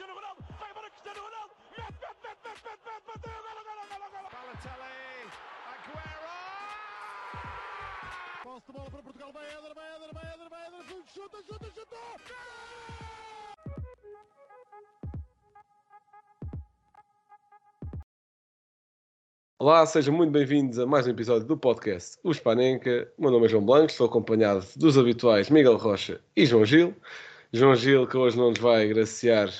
Cristiano Ronaldo, vai embora Cristiano Ronaldo, mete, mete, mete, mete, mete, mete, bateu, golo, golo, golo, golo. Balotelli, Aguero! Posse de bola para Portugal, vai Éder, vai Éder, vai Éder, vai Éder, chuta, chuta, chuta! Olá, sejam muito bem-vindos a mais um episódio do podcast O Spanenka. O meu nome é João Blanco, estou acompanhado dos habituais Miguel Rocha e João Gil. João Gil, que hoje não nos vai agraciar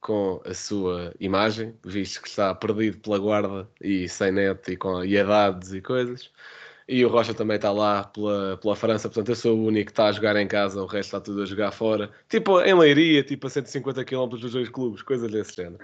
com a sua imagem, visto que está perdido pela guarda e sem net e com idades e coisas. E o Rocha também está lá pela, pela França, portanto eu sou o único que está a jogar em casa, o resto está tudo a jogar fora. Tipo em Leiria, tipo a 150 km dos dois clubes, coisas desse género.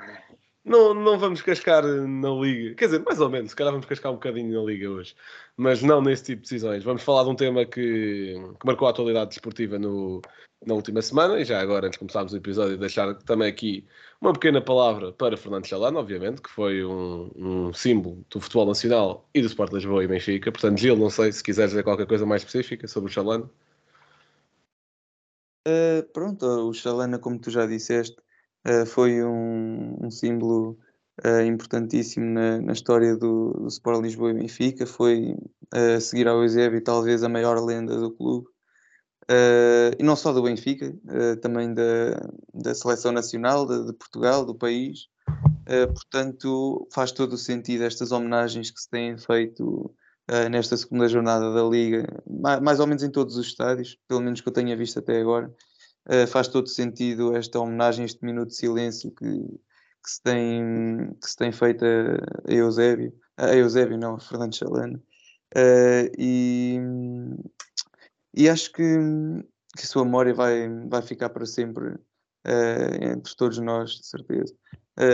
Não, não vamos cascar na Liga, quer dizer, mais ou menos, se calhar vamos cascar um bocadinho na Liga hoje, mas não nesse tipo de decisões. Vamos falar de um tema que, que marcou a atualidade desportiva no, na última semana, e já agora, antes de começarmos o episódio, deixar também aqui uma pequena palavra para Fernando Chalano, obviamente, que foi um, um símbolo do futebol nacional e do Sport Lisboa e Benfica. Portanto, Gil, não sei se quiseres dizer qualquer coisa mais específica sobre o Chalano. Uh, pronto, o Chalana, como tu já disseste, uh, foi um, um símbolo uh, importantíssimo na, na história do, do, Sport Lisboa e Benfica. Foi, a seguir ao Eusébio, talvez a maior lenda do clube. e não só do Benfica, também da, da seleção nacional de, de Portugal, do país. portanto, faz todo o sentido estas homenagens que se têm feito nesta segunda jornada da Liga, mais, mais ou menos em todos os estádios, pelo menos que eu tenha visto até agora. Uh, faz todo sentido esta homenagem, este minuto de silêncio que, que, se, tem, que se tem feito a, Eusébio, a Eusébio, não, a Fernando Chalano. Uh, e, e acho que, que a sua memória vai, vai ficar para sempre uh, entre todos nós, de certeza.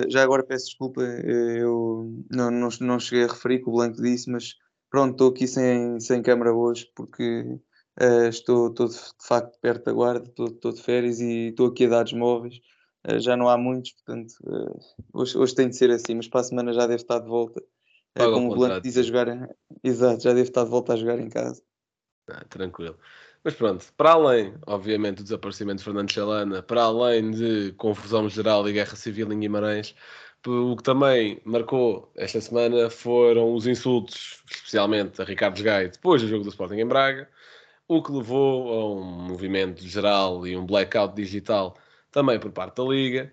já agora peço desculpa, eu não, não, não cheguei a referir que o Blanco disse, mas pronto, estou aqui sem, sem câmara hoje porque Uh, estou, estou de facto perto da guarda, estou, estou de férias e estou aqui a dados móveis. Uh, já não há muitos, portanto, uh, hoje, hoje tem de ser assim, mas para a semana já deve estar de volta. como o Blanco diz a jogar, exato, já deve estar de volta a jogar em casa. Ah, tranquilo. Mas pronto, para além, obviamente, do desaparecimento de Fernando Chalana, para além de confusão geral e guerra civil em Guimarães, o que também marcou esta semana foram os insultos, especialmente a Ricardo Gai, depois do jogo do Sporting em Braga, o que levou a um movimento geral e um blackout digital também por parte da Liga,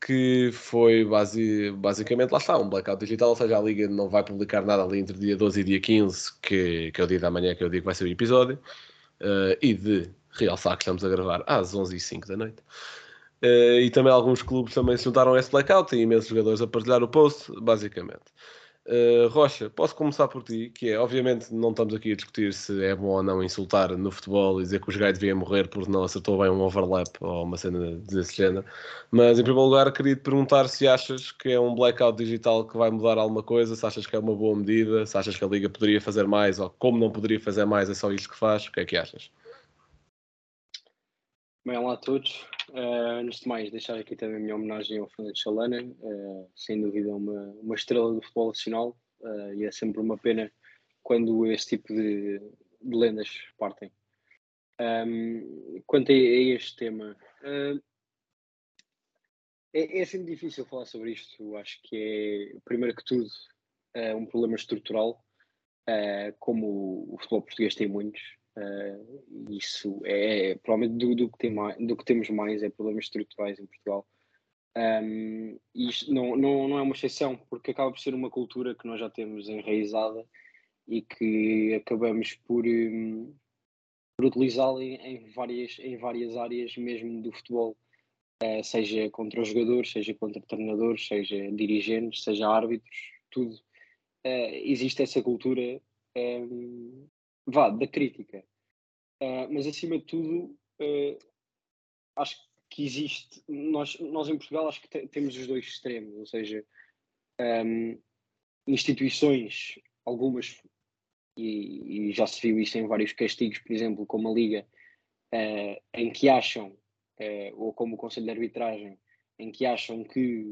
que foi base, basicamente, lá está, um blackout digital, ou seja, a Liga não vai publicar nada ali entre dia 12 e dia 15, que, que é o dia da manhã, que é o dia que vai ser o episódio, uh, e de realçar que estamos a gravar às 11h05 da noite. Uh, e também alguns clubes também se juntaram a esse blackout, tem imensos jogadores a partilhar o post, basicamente. Uh, Rocha, posso começar por ti, que é, obviamente, não estamos aqui a discutir se é bom ou não insultar no futebol e dizer que os gajos deviam morrer porque não acertou bem um overlap ou uma cena desse género, mas em primeiro lugar queria te perguntar se achas que é um blackout digital que vai mudar alguma coisa, se achas que é uma boa medida, se achas que a Liga poderia fazer mais ou como não poderia fazer mais, é só isto que faz, o que é que achas? Bem, olá a todos. Uh, antes de mais, deixar aqui também a minha homenagem ao Fernando Chalana, uh, sem dúvida uma, uma estrela do futebol nacional uh, e é sempre uma pena quando esse tipo de, de lendas partem. Um, quanto a, a, este tema, é, é sempre difícil falar sobre isto. Acho que é, primeiro que tudo, um problema estrutural, como o futebol português tem muitos. Uh, isso é, provavelmente do, do, que tem mais, do que temos mais é problemas estruturais em Portugal. Um, isto não, não, não é uma exceção, porque acaba por ser uma cultura que nós já temos enraizada e que acabamos por, um, por utilizá-la em, em, várias, em várias áreas mesmo do futebol, uh, seja contra os jogadores, seja contra treinadores, seja dirigentes, seja árbitros, tudo. Uh, existe essa cultura um, vá, da crítica. Uh, mas acima de tudo, uh, acho que existe, nós, nós em Portugal acho que te, temos os dois extremos, ou seja, um, instituições, algumas, e, e, já se viu isso em vários castigos, por exemplo, como a Liga, uh, em que acham, ou como o Conselho de Arbitragem, em que acham que,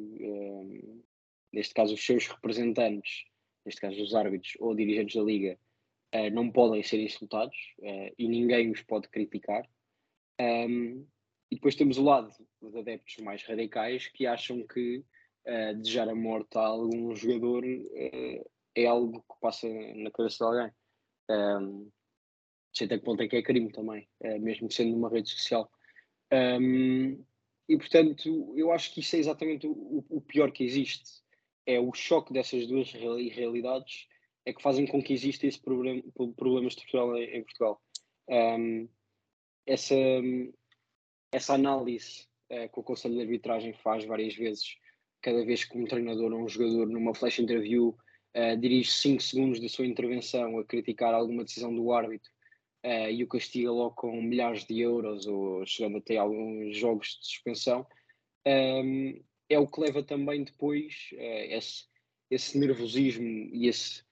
neste caso, os seus representantes, neste caso os árbitros ou dirigentes da Liga, uh, não podem ser insultados uh, e ninguém os pode criticar. Um, e depois temos o lado dos adeptos mais radicais que acham que uh, desejar a morte a algum jogador é algo que passa na cabeça de alguém. Um, sei até que ponto é que é crime também, mesmo sendo numa rede social. Um, e portanto, eu acho que isso é exatamente o, o, pior que existe. É o choque dessas duas realidades é que fazem com que exista esse problema, problema estrutural em, em Portugal. Um, essa, essa análise uh, que o Conselho de Arbitragem faz várias vezes, cada vez que um treinador ou um jogador, numa flash interview, uh, dirige 5 segundos da sua intervenção a criticar alguma decisão do árbitro uh, e o castiga logo com milhares de euros ou chegando até alguns jogos de suspensão, um, é o que leva também depois esse, esse nervosismo e esse,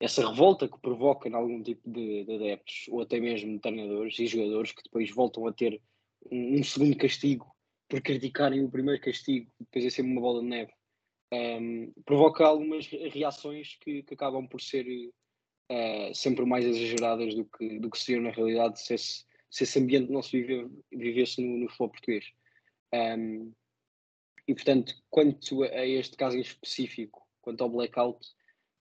essa revolta que provoca em algum tipo de, de, adeptos ou até mesmo de treinadores e jogadores que depois voltam a ter um, um segundo castigo por criticarem o primeiro castigo, depois é sempre uma bola de neve. Um, provoca algumas reações que, que acabam por ser uh, sempre mais exageradas do que, do que seriam na realidade se esse, se esse ambiente não se vive, vivesse no, no futebol português. Um, e portanto, quanto a este caso em específico, quanto ao blackout,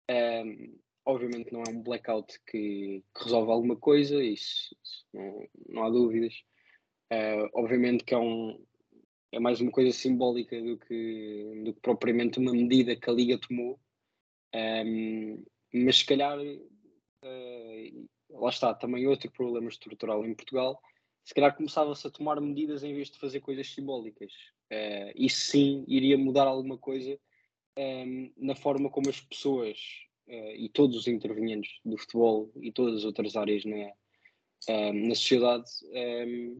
um, obviamente não é um blackout que, que resolve alguma coisa, isso, isso não, não, há dúvidas. Uh, obviamente que é, um, é mais uma coisa simbólica do que, do que propriamente uma medida que a Liga tomou. Um, mas se calhar, uh, lá está, também outro problema estrutural em Portugal, se calhar começava-se a tomar medidas em vez de fazer coisas simbólicas. Uh, isso sim iria mudar alguma coisa um, ehm, na forma como as pessoas e todos os intervenientes do futebol e todas as outras áreas na, ehm, na sociedade ehm,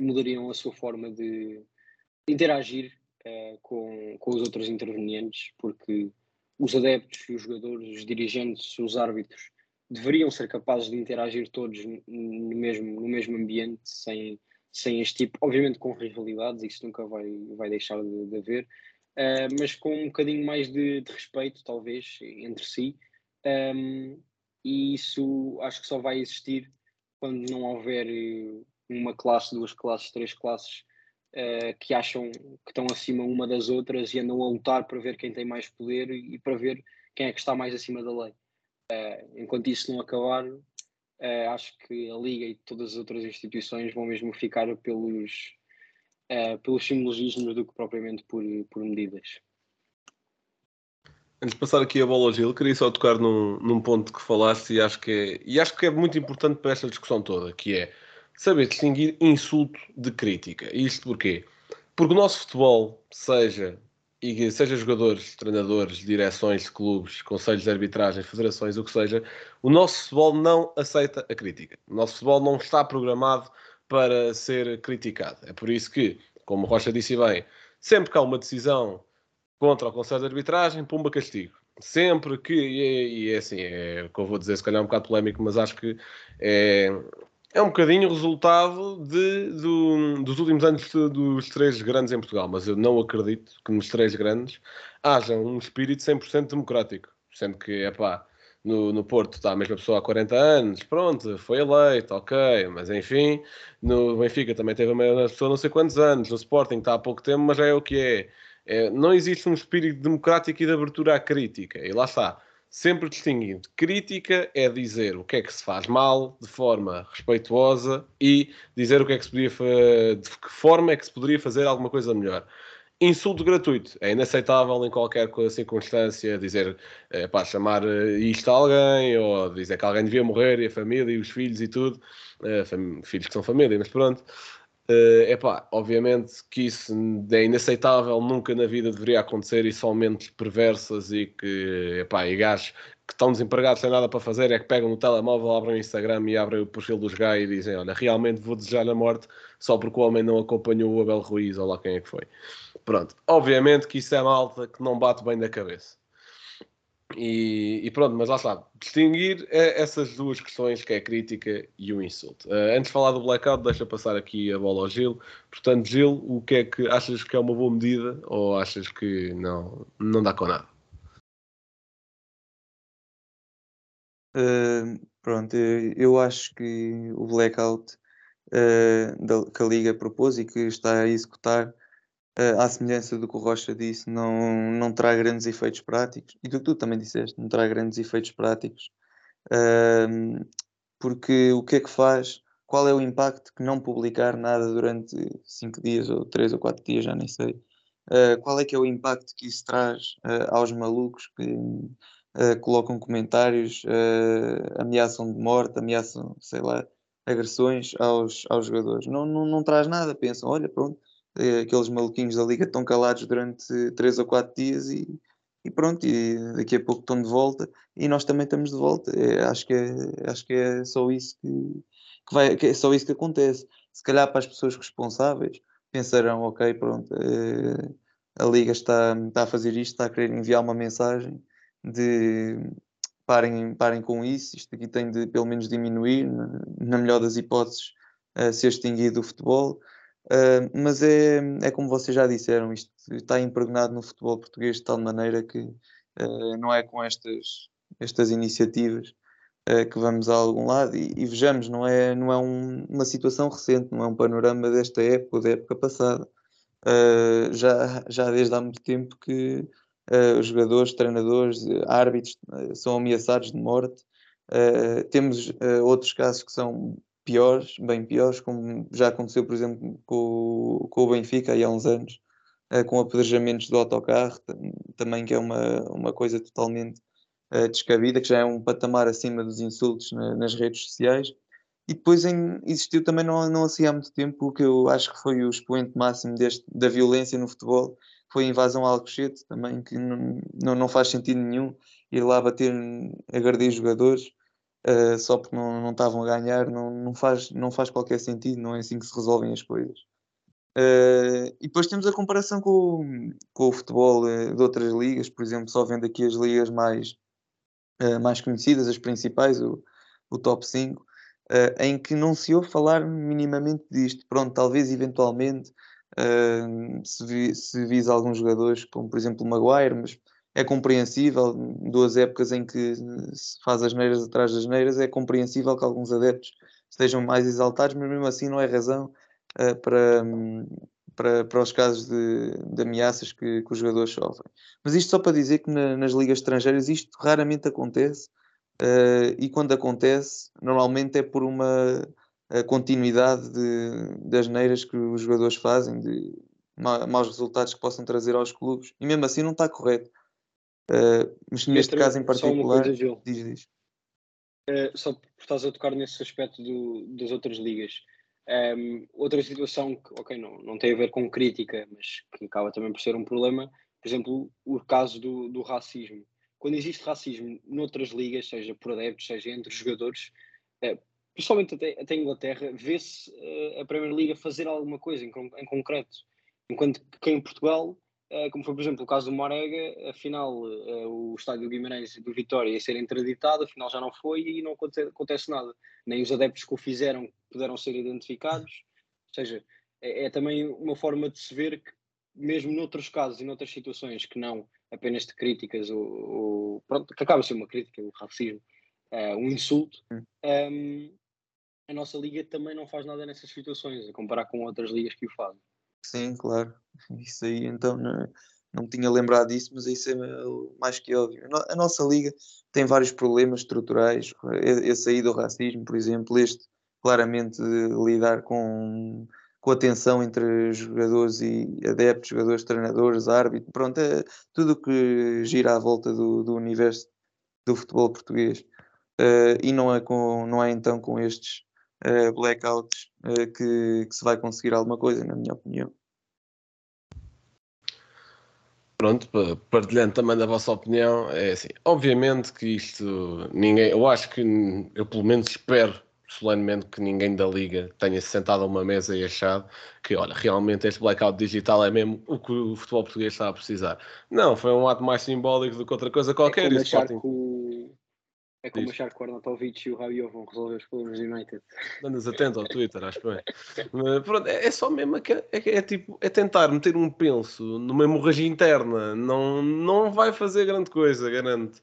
mudariam a sua forma de interagir com, com os outros intervenientes, porque os adeptos, os jogadores, os dirigentes, os árbitros deveriam ser capazes de interagir todos no mesmo, no mesmo ambiente, sem, sem este tipo, obviamente com rivalidades, isso nunca vai, vai deixar de, de haver, uh, mas com um bocadinho mais de, de respeito, talvez, entre si, um, e isso acho que só vai existir quando não houver uma classe, duas classes, três classes uh, que acham que estão acima uma das outras e andam a lutar para ver quem tem mais poder e para ver quem é que está mais acima da lei. Uh, enquanto isso não acabar, uh, acho que a Liga e todas as outras instituições vão mesmo ficar pelos, pelos simbologismos do que propriamente por, por medidas. Antes de passar aqui a bola ao Gil, queria só tocar num, num ponto que falaste e acho que, é, e acho que é muito importante para esta discussão toda, que é saber distinguir insulto de crítica. E isto porquê? Porque o nosso futebol, seja, e seja jogadores, treinadores, direções de clubes, conselhos de arbitragem, federações, o que seja, o nosso futebol não aceita a crítica. O nosso futebol não está programado para ser criticado. É por isso que, como Rocha disse bem, sempre que há uma decisão contra o conselho de arbitragem, pumba castigo. Sempre que, e e é assim, é o que eu vou dizer, se calhar é um bocado polémico, mas acho que é, é um bocadinho resultado de, do, dos últimos anos dos três grandes em Portugal, mas eu não acredito que nos três grandes haja um espírito 100% democrático. Sendo que, é pá, no, no Porto está a mesma pessoa há 40 anos, pronto, foi eleito, ok, mas enfim, no Benfica também teve a mesma pessoa não sei quantos anos, no Sporting está há pouco tempo, mas já é o que é. é não existe um espírito democrático e de abertura à crítica, e lá está sempre distinguindo. Crítica é dizer o que é que se faz mal de forma respeituosa e dizer o que é que se podia de que forma é que se poderia fazer alguma coisa melhor. Insulto gratuito é inaceitável em qualquer circunstância dizer é, pá, chamar eh, isto a alguém ou dizer que alguém devia morrer e a família e os filhos e tudo, é, filhos que são família, mas pronto. É uh, obviamente que isso é inaceitável, nunca na vida deveria acontecer e só mentes perversas e que, epá, e gajos que estão desempregados sem nada para fazer é que pegam no telemóvel, abrem o Instagram e abrem o perfil dos gays e dizem: Olha, realmente vou desejar a morte só porque o homem não acompanhou o Abel Ruiz ou lá quem é que foi. Pronto, obviamente que isso é malta que não bate bem da cabeça. E, e, pronto, mas lá está, distinguir é essas duas questões que é a crítica e o insulto. Uh, antes de falar do blackout, deixa passar aqui a bola ao Gil. Portanto, Gil, o que é que achas que é uma boa medida ou achas que não, não dá com nada? Uh, pronto, eu acho que o blackout uh, da, que a Liga propôs e que está a executar, à semelhança do que o Rocha disse, não, não terá grandes efeitos práticos. E do que tu também disseste, não terá grandes efeitos práticos. Porque o que é que faz? Qual é o impacto que não publicar nada durante cinco dias ou três ou quatro dias, já nem sei. Uh, qual é que é o impacto que isso traz uh, aos malucos que colocam comentários, ameaçam de morte, ameaçam, sei lá, agressões aos, aos jogadores? Não, não, não traz nada, pensam, olha, pronto, aqueles maluquinhos da liga estão calados durante três ou quatro dias e, e pronto, e daqui a pouco estão de volta e nós também estamos de volta. É, acho, que é, acho que é só isso que, que, vai, que é só isso que acontece. Se calhar para as pessoas responsáveis pensarão, ok, pronto, eh, a Liga está, está a fazer isto, está a querer enviar uma mensagem de parem, parem com isso, isto aqui tem de pelo menos diminuir, na, na melhor das hipóteses, uh, ser extinguido o futebol. Uh, mas é, é como vocês já disseram, isto está impregnado no futebol português de tal maneira que uh, não é com estas, estas iniciativas uh, que vamos a algum lado e, e, vejamos, não é, não é um, uma situação recente, não é um panorama desta época ou da época passada. já, já desde há muito tempo que os jogadores, treinadores, árbitros são ameaçados de morte. temos outros casos que são piores, bem piores, como já aconteceu, por exemplo, com, com o Benfica há uns anos, uh, com apedrejamentos do autocarro, também que é uma, uma coisa totalmente uh, descabida, que já é um patamar acima dos insultos na, nas redes sociais. E depois em, existiu também, não, não assim há muito tempo, o que eu acho que foi o expoente máximo deste, da violência no futebol, foi a invasão a Alcochete, também, que não, não, não faz sentido nenhum ir lá bater, agredir jogadores uh, só porque não, não estavam a ganhar, não, não, faz, não faz qualquer sentido, não é assim que se resolvem as coisas. Uh, e depois temos a comparação com, com o futebol uh, de outras ligas, por exemplo, só vendo aqui as ligas mais, mais conhecidas, as principais, o, o top 5, em que não se ouve falar minimamente disto. Pronto, talvez eventualmente se, vi, se visa alguns jogadores, como por exemplo o Maguire, mas é compreensível, duas épocas em que se faz as neiras atrás das neiras, é compreensível que alguns adeptos estejam mais exaltados, mas mesmo assim não é razão uh, para, para, para os casos de, de ameaças que, que, os jogadores sofrem. Mas isto só para dizer que na, nas ligas estrangeiras isto raramente acontece uh, e quando acontece, normalmente é por uma continuidade de, das neiras que os jogadores fazem, de maus resultados que possam trazer aos clubes, e mesmo assim não está correto. Uh, mas neste caso em particular, coisa, diz, diz. Uh, só por estás a tocar nesse aspecto do, das outras ligas. Um, outra situação que, ok, não, não tem a ver com crítica, mas que acaba também por ser um problema, por exemplo, o caso do, do racismo. Quando existe racismo noutras ligas, seja por adeptos, seja entre jogadores, uh, principalmente até, até Inglaterra, vê-se uh, a Primeira Liga fazer alguma coisa em, em concreto. Enquanto que em Portugal como foi, por exemplo, o caso do Morega, afinal eh, o estádio do Guimarães do Vitória ia ser interditado, afinal já não foi e não acontece nada. Nem os adeptos que o fizeram puderam ser identificados. Ou seja, é, é também uma forma de se ver que, mesmo noutros casos e noutras situações que não apenas de críticas ou, ou pronto, que acaba a ser uma crítica, o racismo, uh, um insulto, um, ehm, a nossa liga também não faz nada nessas situações, a comparar com outras ligas que o fazem. Sim, claro. Isso aí então não, não me tinha lembrado disso, mas isso é mais que óbvio. A nossa liga tem vários problemas estruturais. Esse aí do racismo, por exemplo, este claramente lidar com, com a tensão entre jogadores e adeptos, jogadores, treinadores, árbitros, pronto, é tudo o que gira à volta do, do universo do futebol português. Uh, e não é, com, não é então com estes uh, blackouts uh, que, que, se vai conseguir alguma coisa, na minha opinião. Pronto, partilhando também da vossa opinião, é assim, obviamente que isto ninguém, eu acho que eu pelo menos espero solenemente que ninguém da liga tenha se sentado a uma mesa e achado que, olha, realmente este blackout digital é mesmo o que o futebol português está a precisar. Não, foi um ato mais simbólico do que outra coisa qualquer. É como achar que o, é como Diz. achar que o Arnautovic e o Rabiot vão resolver os problemas do United. Andas atento ao Twitter, acho bem. Mas, pronto, é, é só mesmo que é, é, é, tipo, é tentar meter um penso numa hemorragia interna. Não, não vai fazer grande coisa, garanto.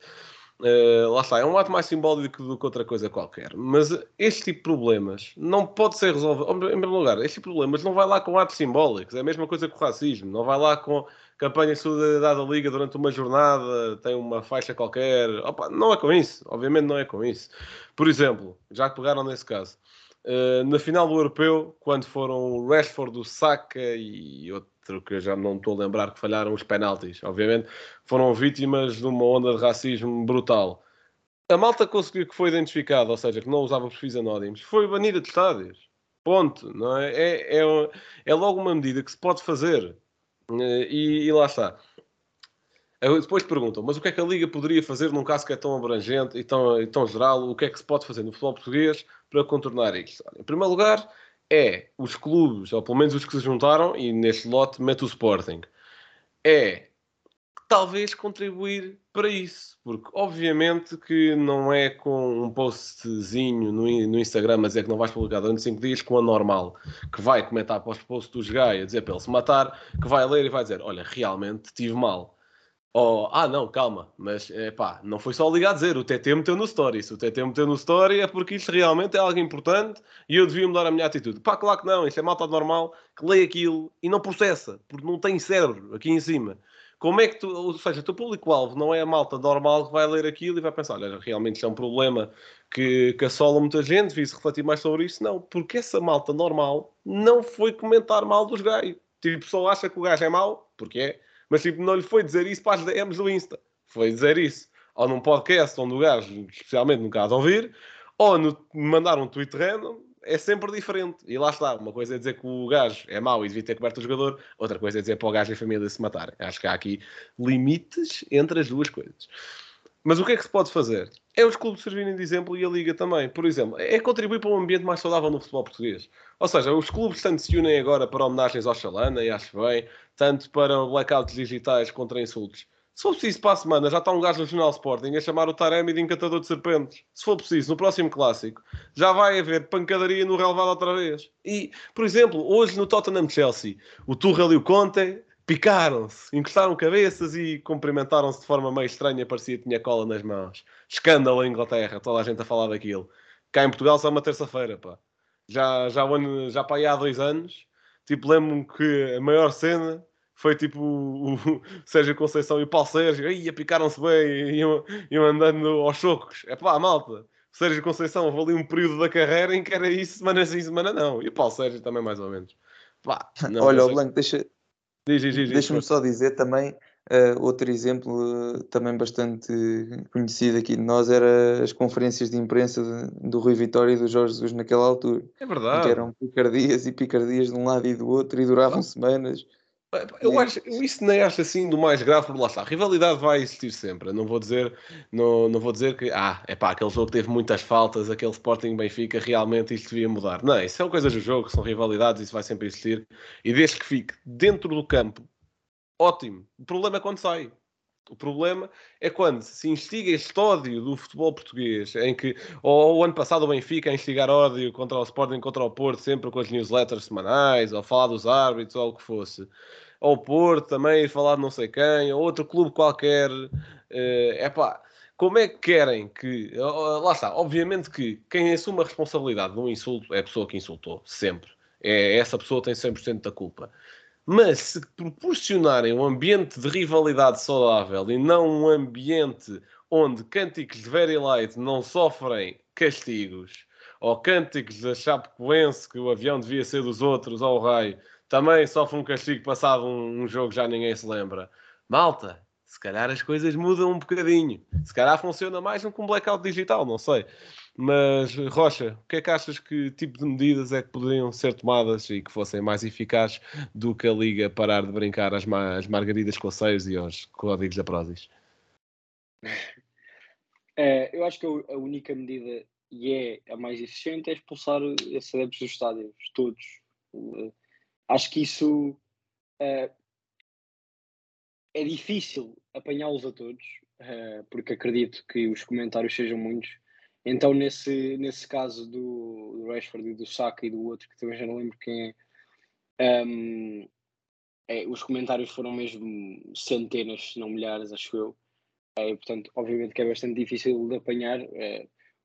Uh, lá está, é um ato mais simbólico do que outra coisa qualquer. Mas este tipo de problemas não pode ser resolvido. Em primeiro lugar, este tipo de problemas não vai lá com atos simbólicos. É a mesma coisa que o racismo. Não vai lá com campanha de solidariedade da Liga durante uma jornada, tem uma faixa qualquer. Opa, não é com isso. Obviamente não é com isso. Por exemplo, já que pegaram nesse caso, uh, na final do Europeu, quando foram Rashford, o Saka e outro que eu já não estou a lembrar que falharam os penaltis, obviamente, foram vítimas de uma onda de racismo brutal. A malta conseguiu que foi identificada, ou seja, que não usava perfis anónimos, foi banida de estádios. Ponto. Não é? É, é, é logo uma medida que se pode fazer. Eh, e, e lá está. Depois perguntam, mas o que é que a Liga poderia fazer num caso que é tão abrangente e tão, e tão geral? O que é que se pode fazer no futebol português para contornar isto? Em primeiro lugar, é os clubes, ou pelo menos os que se juntaram, e neste lote mete o Sporting, é talvez contribuir para isso, porque obviamente que não é com um postzinho no, no Instagram a dizer que não vais publicar durante 5 dias com a normal, que vai comentar para os posts dos Gaia, dizer para ele se matar, que vai ler e vai dizer, olha, realmente tive mal. Oh, ah, não, calma, mas é pá, não foi só ligar a dizer, o TT meteu no story. Se o TT meteu no story é porque isto realmente é algo importante e eu devia mudar a minha atitude. Pá, claro que não, isto é malta normal que lê aquilo e não processa, porque não tem cérebro aqui em cima. Como é que tu, ou seja, o teu público-alvo não é a malta normal que vai ler aquilo e vai pensar, olha, realmente isto é um problema que, que assola muita gente, devia-se refletir mais sobre isso. Não, porque essa malta normal não foi comentar mal dos gays. Tipo, só acha que o gajo é mau, porque é mas tipo, não lhe foi dizer isso para as DMs do Insta. Foi dizer isso. Ou num podcast onde o gajo, especialmente no caso ouvir, ou no, mandar um tweet random, é sempre diferente. E lá está. Uma coisa é dizer que o gajo é mau e devia ter coberto o jogador, outra coisa é dizer para o gajo e a família se matarem. Acho que há aqui limites entre as duas coisas. Mas o que é que se pode fazer? É os clubes servirem de exemplo e a Liga também. Por exemplo, é contribuir para um ambiente mais saudável no futebol português. Ou seja, os clubes tanto se unem agora para homenagens ao Chalana, e acho bem, tanto para blackouts digitais contra insultos. Se for preciso, para a semana já está um gajo no Jornal Sporting a chamar o Taremi de encantador de serpentes. Se for preciso, no próximo clássico, já vai haver pancadaria no relevado outra vez. E, por exemplo, hoje no Tottenham-Chelsea, o Tuchel e o Conte picaram-se, encostaram cabeças e cumprimentaram-se de forma meio estranha, parecia que tinha cola nas mãos. Escândalo em Inglaterra, toda a gente a falar daquilo. Cá em Portugal só uma terça-feira, pá. Já, já, já para aí há dois anos, tipo, lembro-me que a maior cena foi tipo o, o Sérgio Conceição e o Paulo Sérgio, ia picaram-se bem, iam, iam andando aos chocos. É pá, malta. Sérgio Conceição houve ali um período da carreira em que era isso, semana sim, semana não. E o Paulo Sérgio também, mais ou menos. Pá, não, Olha, o Blanco, deixa, Deixa-me só dizer também, uh, outro exemplo uh, também bastante conhecido aqui de nós era as conferências de imprensa de, do Rui Vitória e do Jorge Jesus naquela altura. É verdade. Que eram picardias e picardias de um lado e do outro e duravam ah. semanas. Eu acho, eu isso nem acho assim do mais grave, porque lá está. A rivalidade vai existir sempre. Não vou dizer, não, não vou dizer que, ah, é pá, aquele jogo teve muitas faltas, aquele Sporting Benfica, realmente isto devia mudar. Não, isso são coisas do jogo, são rivalidades, isso vai sempre existir. E desde que fique dentro do campo, ótimo. O problema é quando sai. O problema é quando se instiga este ódio do futebol português, em que, ou o ano passado o Benfica a instigar ódio contra o Sporting, contra o Porto, sempre com as newsletters semanais, ou falar dos árbitros, ou o que fosse. Ou o Porto também, falar de não sei quem, ou outro clube qualquer. É uh, pá, como é que querem que. Lá está, obviamente que quem assume a responsabilidade de um insulto é a pessoa que insultou, sempre. É, essa pessoa tem 100% da culpa. Mas se proporcionarem um ambiente de rivalidade saudável e não um ambiente onde cânticos de Very Light não sofrem castigos, ou cânticos da Chapecoense que o avião devia ser dos outros, ao raio, também sofre um castigo passado um, um jogo já ninguém se lembra. Malta, se calhar as coisas mudam um bocadinho. Se calhar funciona mais do que um blackout digital, não sei. Mas, Rocha, o que é que achas que tipo de medidas é que poderiam ser tomadas e que fossem mais eficazes do que a Liga parar de brincar às, ma às margaridas com seios e aos códigos da Prozis? É, eu acho que a única medida, e é a mais eficiente, é expulsar esses adeptos dos estádios, todos. Uh, acho que isso uh, é difícil apanhá-los a todos, uh, porque acredito que os comentários sejam muitos então, nesse, nesse caso do, do Rashford e do Saka e do outro, que também já não lembro quem é, um, é, os comentários foram mesmo centenas, se não milhares, acho eu. e, portanto, obviamente que é bastante difícil de apanhar.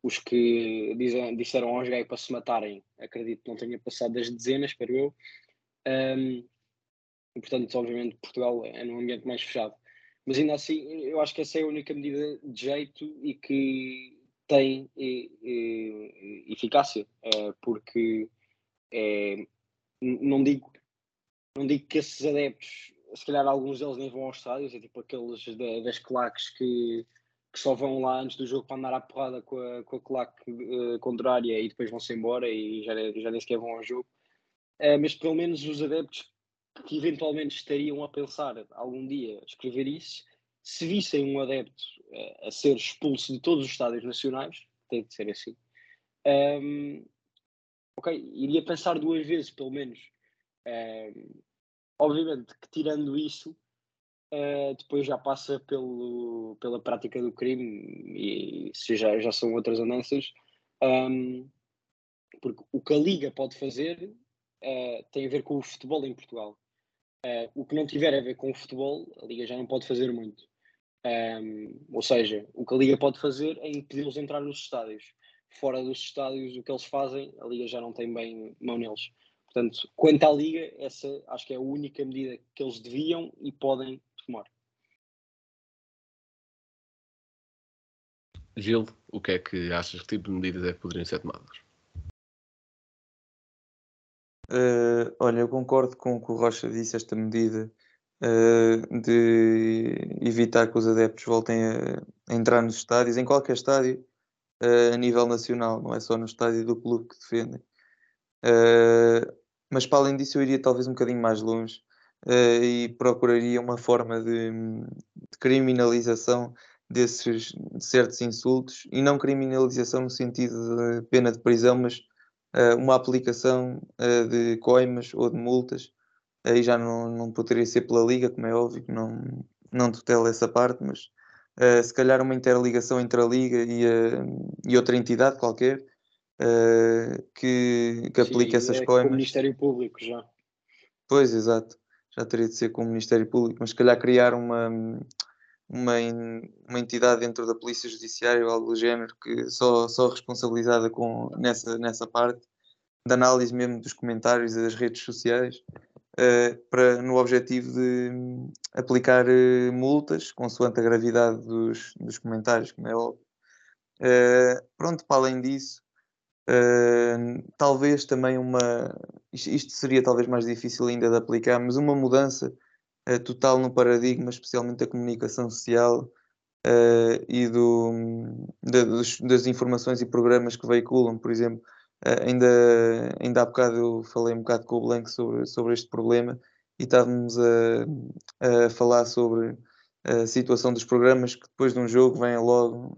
os que dizem, disseram aos gays para se matarem, acredito que não tenha passado das dezenas, espero eu. Um, e, portanto, obviamente, Portugal é num ambiente mais fechado. Mas ainda assim, eu acho que essa é a única medida de jeito e que tem eficácia, uh, porque é, não digo não digo que esses adeptos, se calhar alguns deles nem vão aos estádios, é tipo aqueles da, das claques que, que só vão lá antes do jogo para andar à porrada com a, com a claque uh, contrária e depois vão-se embora e já, já nem sequer vão ao jogo. Uh, mas pelo menos os adeptos que eventualmente estariam a pensar algum dia escrever isso, se vissem um adepto a ser expulso de todos os estádios nacionais, tem de ser assim, um, ok, iria pensar duas vezes, pelo menos. Um, obviamente que tirando isso, uh, depois já passa pelo, pela prática do crime e isso já, já são outras andanças. Um, porque o que a Liga pode fazer uh, tem a ver com o futebol em Portugal. Uh, o que não tiver a ver com o futebol, a Liga já não pode fazer muito. Um, ou seja, o que a Liga pode fazer é impedi-los de entrar nos estádios. Fora dos estádios, o que eles fazem, a Liga já não tem bem mão neles. Portanto, quanto à Liga, essa acho que é a única medida que eles deviam e podem tomar. Gil, o que é que achas? Que tipo de medidas é que poderiam ser tomadas? Uh, olha, eu concordo com o que o Rocha disse, esta medida uh, de evitar que os adeptos voltem a, entrar nos estádios, em qualquer estádio, uh, a nível nacional, não é só no estádio do clube que defendem. mas para além disso, eu iria talvez um bocadinho mais longe e procuraria uma forma de, criminalização desses de certos insultos e não criminalização no sentido de pena de prisão, mas uma aplicação de coimas ou de multas. Aí já não, não poderia ser pela Liga, como é óbvio que não, não tutela essa parte, mas uh, se calhar uma interligação entre a Liga e, e outra entidade qualquer que, que aplique essas é coimas. Com o Ministério Público já. Pois, exato. Já teria de ser com o Ministério Público, mas se calhar criar uma, uma, uma entidade dentro da Polícia Judiciária ou algo do género que só, só responsabilizada com, nessa, nessa parte da análise mesmo dos comentários e das redes sociais uh, para, no objetivo de aplicar uh, multas consoante a gravidade dos, dos comentários, como é óbvio. Uh, pronto, para além disso, talvez também uma. Isto, seria talvez mais difícil ainda de aplicar, mas uma mudança uh, total no paradigma, especialmente da comunicação social uh, e do, de, dos, das informações e programas que veiculam. Por exemplo, uh, ainda, ainda há bocado eu falei um bocado com o Blanco sobre, sobre este problema e estávamos a, a falar sobre a situação dos programas que depois de um jogo vêm logo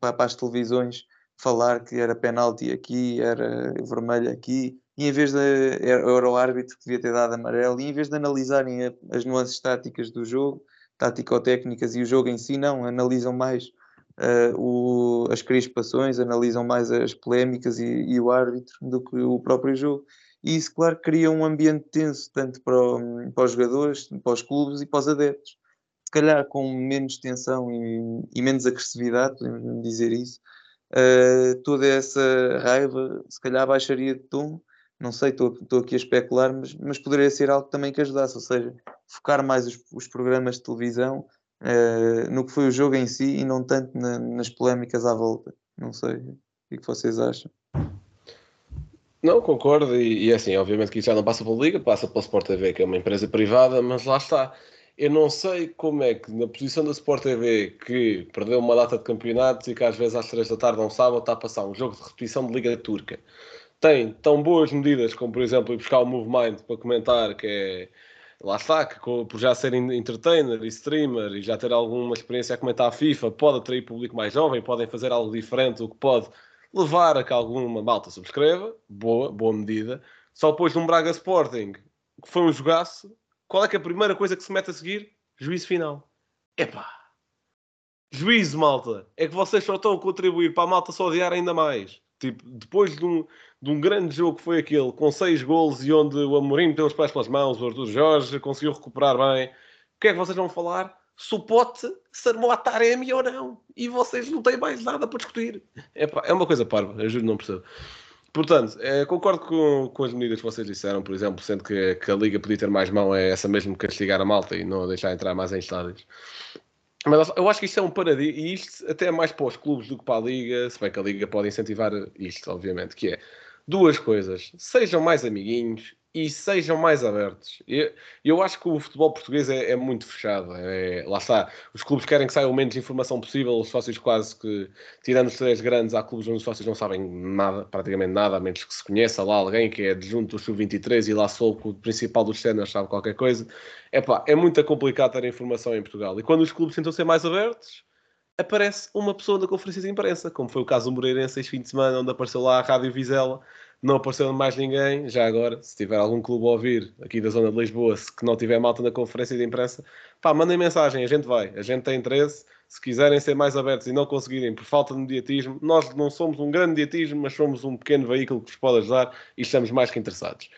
para, para as televisões falar que era penalti aqui, era vermelho aqui, e em vez de era o árbitro que devia ter dado amarelo, e em vez de analisarem a, as nuances táticas do jogo, tático-técnicas e o jogo em si, não, analisam mais uh, o, as crispações, analisam mais as polémicas e, e, o árbitro do que o próprio jogo. E isso, claro, cria um ambiente tenso, tanto para, o, para os jogadores, para os clubes e para os adeptos. Se calhar com menos tensão e, e menos agressividade, podemos dizer isso, uh, toda essa raiva se calhar baixaria de tom não sei, estou aqui a especular, mas, mas poderia ser algo também que ajudasse, ou seja, focar mais os, os programas de televisão uh, no que foi o jogo em si e não tanto na, nas polémicas à volta. Não sei o que, é vocês acham. Não, concordo, e, e é assim, obviamente que isso já não passa pela Liga, passa pela Sport TV, que é uma empresa privada, mas lá está. Eu não sei como é que, na posição da Sport TV, que perdeu uma data de campeonatos e que às vezes às 3 da tarde, um sábado, está a passar um jogo de repetição de Liga Turca tem tão boas medidas como, por exemplo, ir buscar o MoveMind para comentar, que é lá está, que por já ser entertainer e streamer e já ter alguma experiência a comentar a FIFA, pode atrair público mais jovem, podem fazer algo diferente, o que pode levar a que alguma malta subscreva. Boa, boa medida. Só depois de um Braga Sporting, que foi um jogaço, qual é que é a primeira coisa que se mete a seguir? Juízo final. Epá! Juízo, malta! É que vocês só estão a contribuir para a malta só odiar ainda mais. Tipo, depois de um, de um grande jogo que foi aquele, com seis golos e onde o Amorim meteu os pés pelas mãos, o Arthur Jorge conseguiu recuperar bem, o que é que vocês vão falar? pote se armou a Taremi ou não. E vocês não têm mais nada para discutir. É, pá, é uma coisa parva, eu juro, não percebo. Portanto, é, concordo com, com as medidas que vocês disseram, por exemplo, sendo que, que, a Liga podia ter mais mão, é essa mesmo castigar a malta e não deixar entrar mais em estádios. Mas eu acho que isto é um paradigma, e isto até é mais para os clubes do que para a Liga, se bem que a Liga pode incentivar isto, obviamente, que é duas coisas. Sejam mais amiguinhos e sejam mais abertos. Eu, eu acho que o futebol português é, é muito fechado. É, lá está. Os clubes querem que saia o menos informação possível. Os sócios quase que, tirando os três grandes, há clubes onde os sócios não sabem nada, praticamente nada, a menos que se conheça lá alguém que é adjunto do Sub-23 e lá sou o principal dos cenas sabe qualquer coisa. Epá, é muito complicado ter informação em Portugal. E quando os clubes tentam ser mais abertos, aparece uma pessoa na conferência de imprensa, como foi o caso do Moreirense este fim de semana, onde apareceu lá a Rádio Vizela não apareceu mais ninguém. Já agora, se tiver algum clube a ouvir aqui da zona de Lisboa, se que não tiver malta na conferência de imprensa, pá, mandem mensagem, a gente vai, a gente tem interesse. Se quiserem ser mais abertos e não conseguirem por falta de mediatismo, nós não somos um grande mediatismo, mas somos um pequeno veículo que vos pode ajudar e estamos mais que interessados.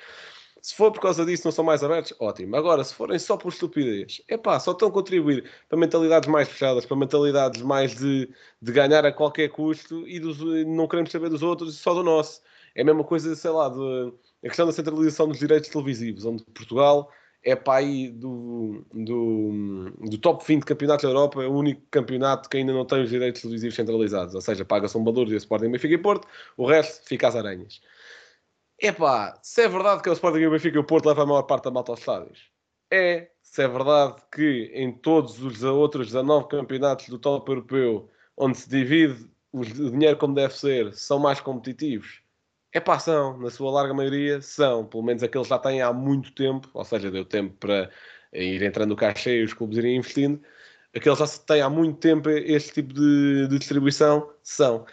Se for por causa disso não são mais abertos, ótimo. Agora, se forem só por estupidez, é pá, só estão a contribuir para mentalidades mais fechadas, para mentalidades mais de, de ganhar a qualquer custo e dos, não queremos saber dos outros só do nosso. É a mesma coisa, sei lá, de, a questão da centralização dos direitos televisivos, onde Portugal é aí do, do, do top 20 campeonatos da Europa, é o único campeonato que ainda não tem os direitos televisivos centralizados. Ou seja, paga-se um valor e o Sporting Benfica e Porto, o resto fica às aranhas. É pá, se é verdade que o Sporting Benfica e o Porto levam a maior parte da malta aos estádios. É, se é verdade que em todos os outros 19 campeonatos do top europeu, onde se divide o dinheiro como deve ser, são mais competitivos é pá, são, na sua larga maioria, são. Pelo menos aqueles já têm há muito tempo, ou seja, deu tempo para ir entrando o caixa e os clubes irem investindo. Aqueles já têm há muito tempo este tipo de, de distribuição, são.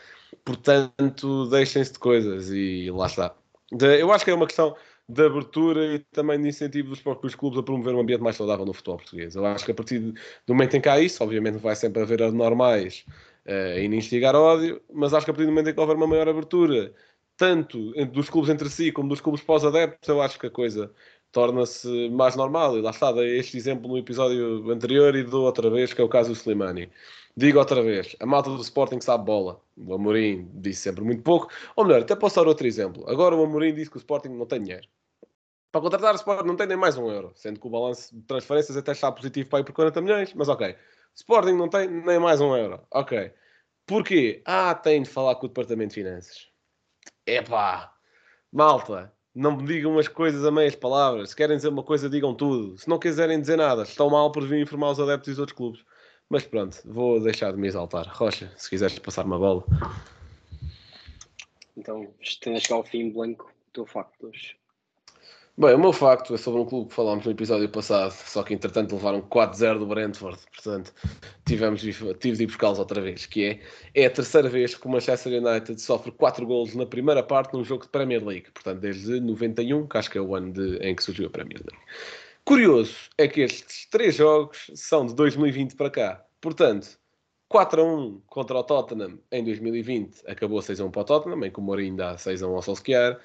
Portanto, deixem-se de coisas e lá está. De, eu acho que é uma questão de abertura e também de incentivo dos próprios clubes a promover um ambiente mais saudável no futebol português. Eu acho que a partir do momento em que há isso, obviamente vai sempre haver anormais uh, e instigar ódio, mas acho que a partir do momento em que houver uma maior abertura tanto dos clubes entre si como dos clubes pós-adeptos, eu acho que a coisa torna-se mais normal. E lá está, dei este exemplo no episódio anterior e dou outra vez, que é o caso do Slimani. Digo outra vez, a malta do Sporting sabe bola. O Amorim disse sempre muito pouco. Ou melhor, até posso dar outro exemplo. Agora o Amorim disse que o Sporting não tem dinheiro. Para contratar o Sporting não tem nem mais um euro, sendo que o balanço de transferências até está positivo para ir por 40 milhões, mas ok. Sporting não tem nem mais um euro. Ok. Porquê? Ah, tem de falar com o Departamento de Finanças. Epá, malta, não me digam as coisas a meias palavras. Se querem dizer uma coisa, digam tudo. Se não quiserem dizer nada, estão mal por vir informar os adeptos dos outros clubes. Mas pronto, vou deixar de me exaltar. Rocha, se quiseres passar uma bola. Então, estando a chegar ao fim, Blanco, o teu facto hoje. Bem, o meu facto é sobre um clube que falámos no episódio passado, só que entretanto levaram 4-0 do Brentford, portanto tivemos, tive de ir buscá-los outra vez, que é, é a terceira vez que o Manchester United sofre 4 golos na primeira parte num jogo de Premier League, portanto desde 91, que acho que é o ano de, em que surgiu a Premier League. Curioso é que estes três jogos são de 2020 para cá, portanto 4 a 1 contra o Tottenham em 2020, acabou 6 a 1 para o Tottenham, em que o Mourinho dá 6 a 1 ao Solskjaer,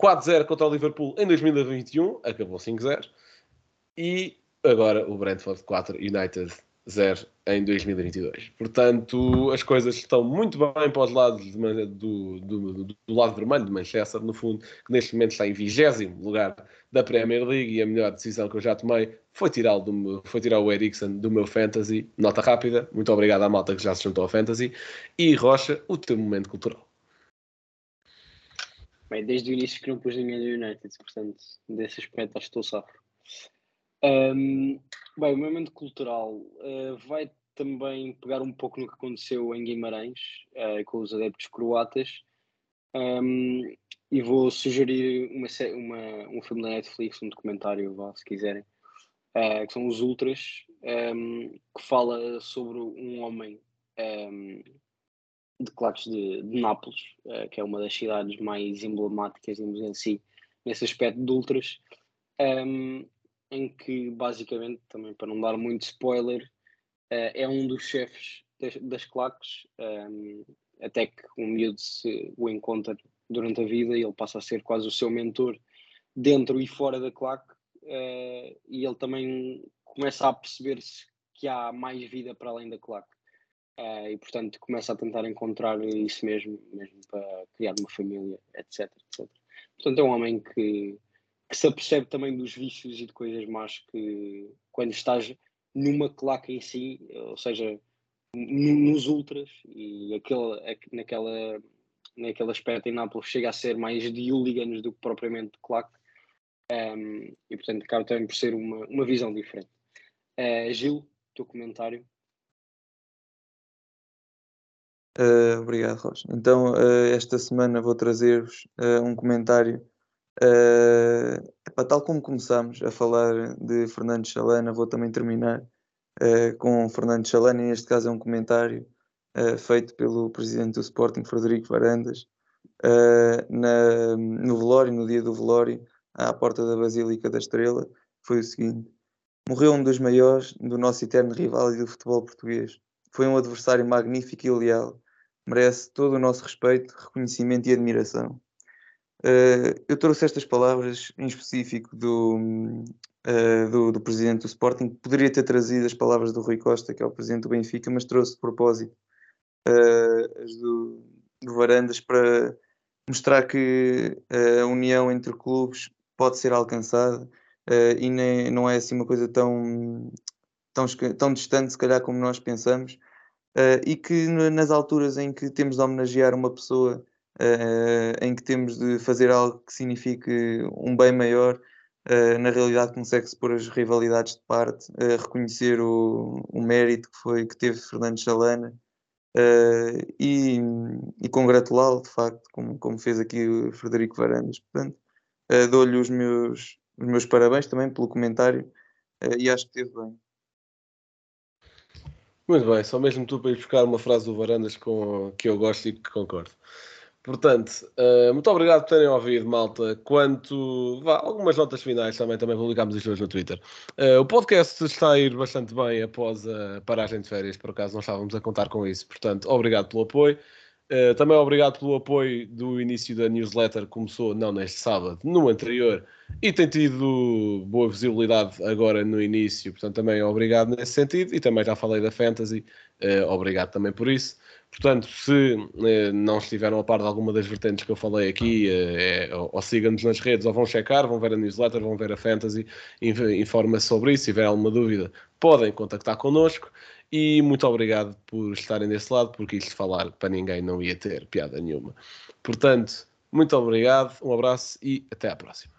4-0 contra o Liverpool em 2021, acabou 5-0. E agora o Brentford 4, United 0 em 2022. Portanto, as coisas estão muito bem para os lados de, do, do, do, lado vermelho de Manchester, no fundo, que neste momento está em vigésimo lugar da Premier League e a melhor decisão que eu já tomei foi tirar, do, foi tirar o Eriksen do meu Fantasy. Nota rápida, muito obrigado à malta que já se juntou ao Fantasy. E Rocha, o teu momento cultural. Bem, desde o início que não pus ninguém do United, portanto, desse aspecto acho que estou safro. Um, bem, o momento cultural uh, vai também pegar um pouco no que aconteceu em Guimarães uh, com os adeptos croatas um, e vou sugerir uma, uma, um filme da Netflix, um documentário, se quiserem, uh, que são os Ultras, um, que fala sobre um homem um, de claques de, de Nápoles, uh, que é uma das cidades mais emblemáticas, digamos em si, nesse aspecto de ultras, um, ehm, em que basicamente, também para não dar muito spoiler, uh, é um dos chefes das, das claques, um, ehm, até que um miúdo se o encontra durante a vida e ele passa a ser quase o seu mentor dentro e fora da claque, uh, e ele também começa a perceber-se que há mais vida para além da claque. Uh, e portanto começa a tentar encontrar isso mesmo, mesmo para criar uma família, etc, etc. Portanto é um homem que, que se apercebe também dos vícios e de coisas más que quando estás numa claque em si, ou seja, nos ultras e aquele, naquela, naquele aspecto em Nápoles chega a ser mais de hooligans do que propriamente de claque um, e portanto acaba também por ser uma, uma visão diferente. Uh, Gil, teu comentário? Uh, obrigado, Rocha. Então, uh, esta semana vou trazer-vos uh, um comentário. Epá, tal como começámos a falar de Fernando Chalana, vou também terminar com Fernando Chalana. Neste caso, é um comentário feito pelo presidente do Sporting, Frederico Varandas, na, no velório, no dia do velório, à porta da Basílica da Estrela. Foi o seguinte: Morreu um dos maiores do nosso eterno rival e do futebol português. Foi um adversário magnífico e leal merece todo o nosso respeito, reconhecimento e admiração. Uh, eu trouxe estas palavras em específico do, uh, do, do, presidente do Sporting. Poderia ter trazido as palavras do Rui Costa, que é o presidente do Benfica, mas trouxe de propósito uh, as do, do Varandas para mostrar que a união entre clubes pode ser alcançada e nem, não é assim uma coisa tão, tão, tão distante, se calhar, como nós pensamos uh, e que nas alturas em que temos de homenagear uma pessoa, uh, em que temos de fazer algo que signifique um bem maior, uh, na realidade consegue-se pôr as rivalidades de parte, reconhecer o, o, mérito que, foi, que teve Fernando Chalana e, e congratulá-lo, de facto, como, como fez aqui o Frederico Varandas. Portanto, dou-lhe os meus, os meus parabéns também pelo comentário e acho que esteve bem. Muito bem, só mesmo tu para ir buscar uma frase do Varandas com, que eu gosto e que concordo. Portanto, uh, muito obrigado por terem ouvido, malta. Quanto. Vá, algumas notas finais também, também publicámos isto hoje no Twitter. Uh, o podcast está a ir bastante bem após a paragem de férias, por acaso não estávamos a contar com isso. Portanto, obrigado pelo apoio. Uh, também obrigado pelo apoio do início da newsletter, começou não neste sábado, no anterior, e tem tido boa visibilidade agora no início, portanto também obrigado nesse sentido, e também já falei da Fantasy, uh, obrigado também por isso. Portanto, se uh, não estiveram a par de alguma das vertentes que eu falei aqui, é, ou, ou sigam-nos nas redes, ou vão checar, vão ver a newsletter, vão ver a Fantasy, informa-se sobre isso, se tiver alguma dúvida, podem contactar connosco. E muito obrigado por estarem desse lado, porque isto falar para ninguém não ia ter piada nenhuma. Portanto, muito obrigado, um abraço e até à próxima.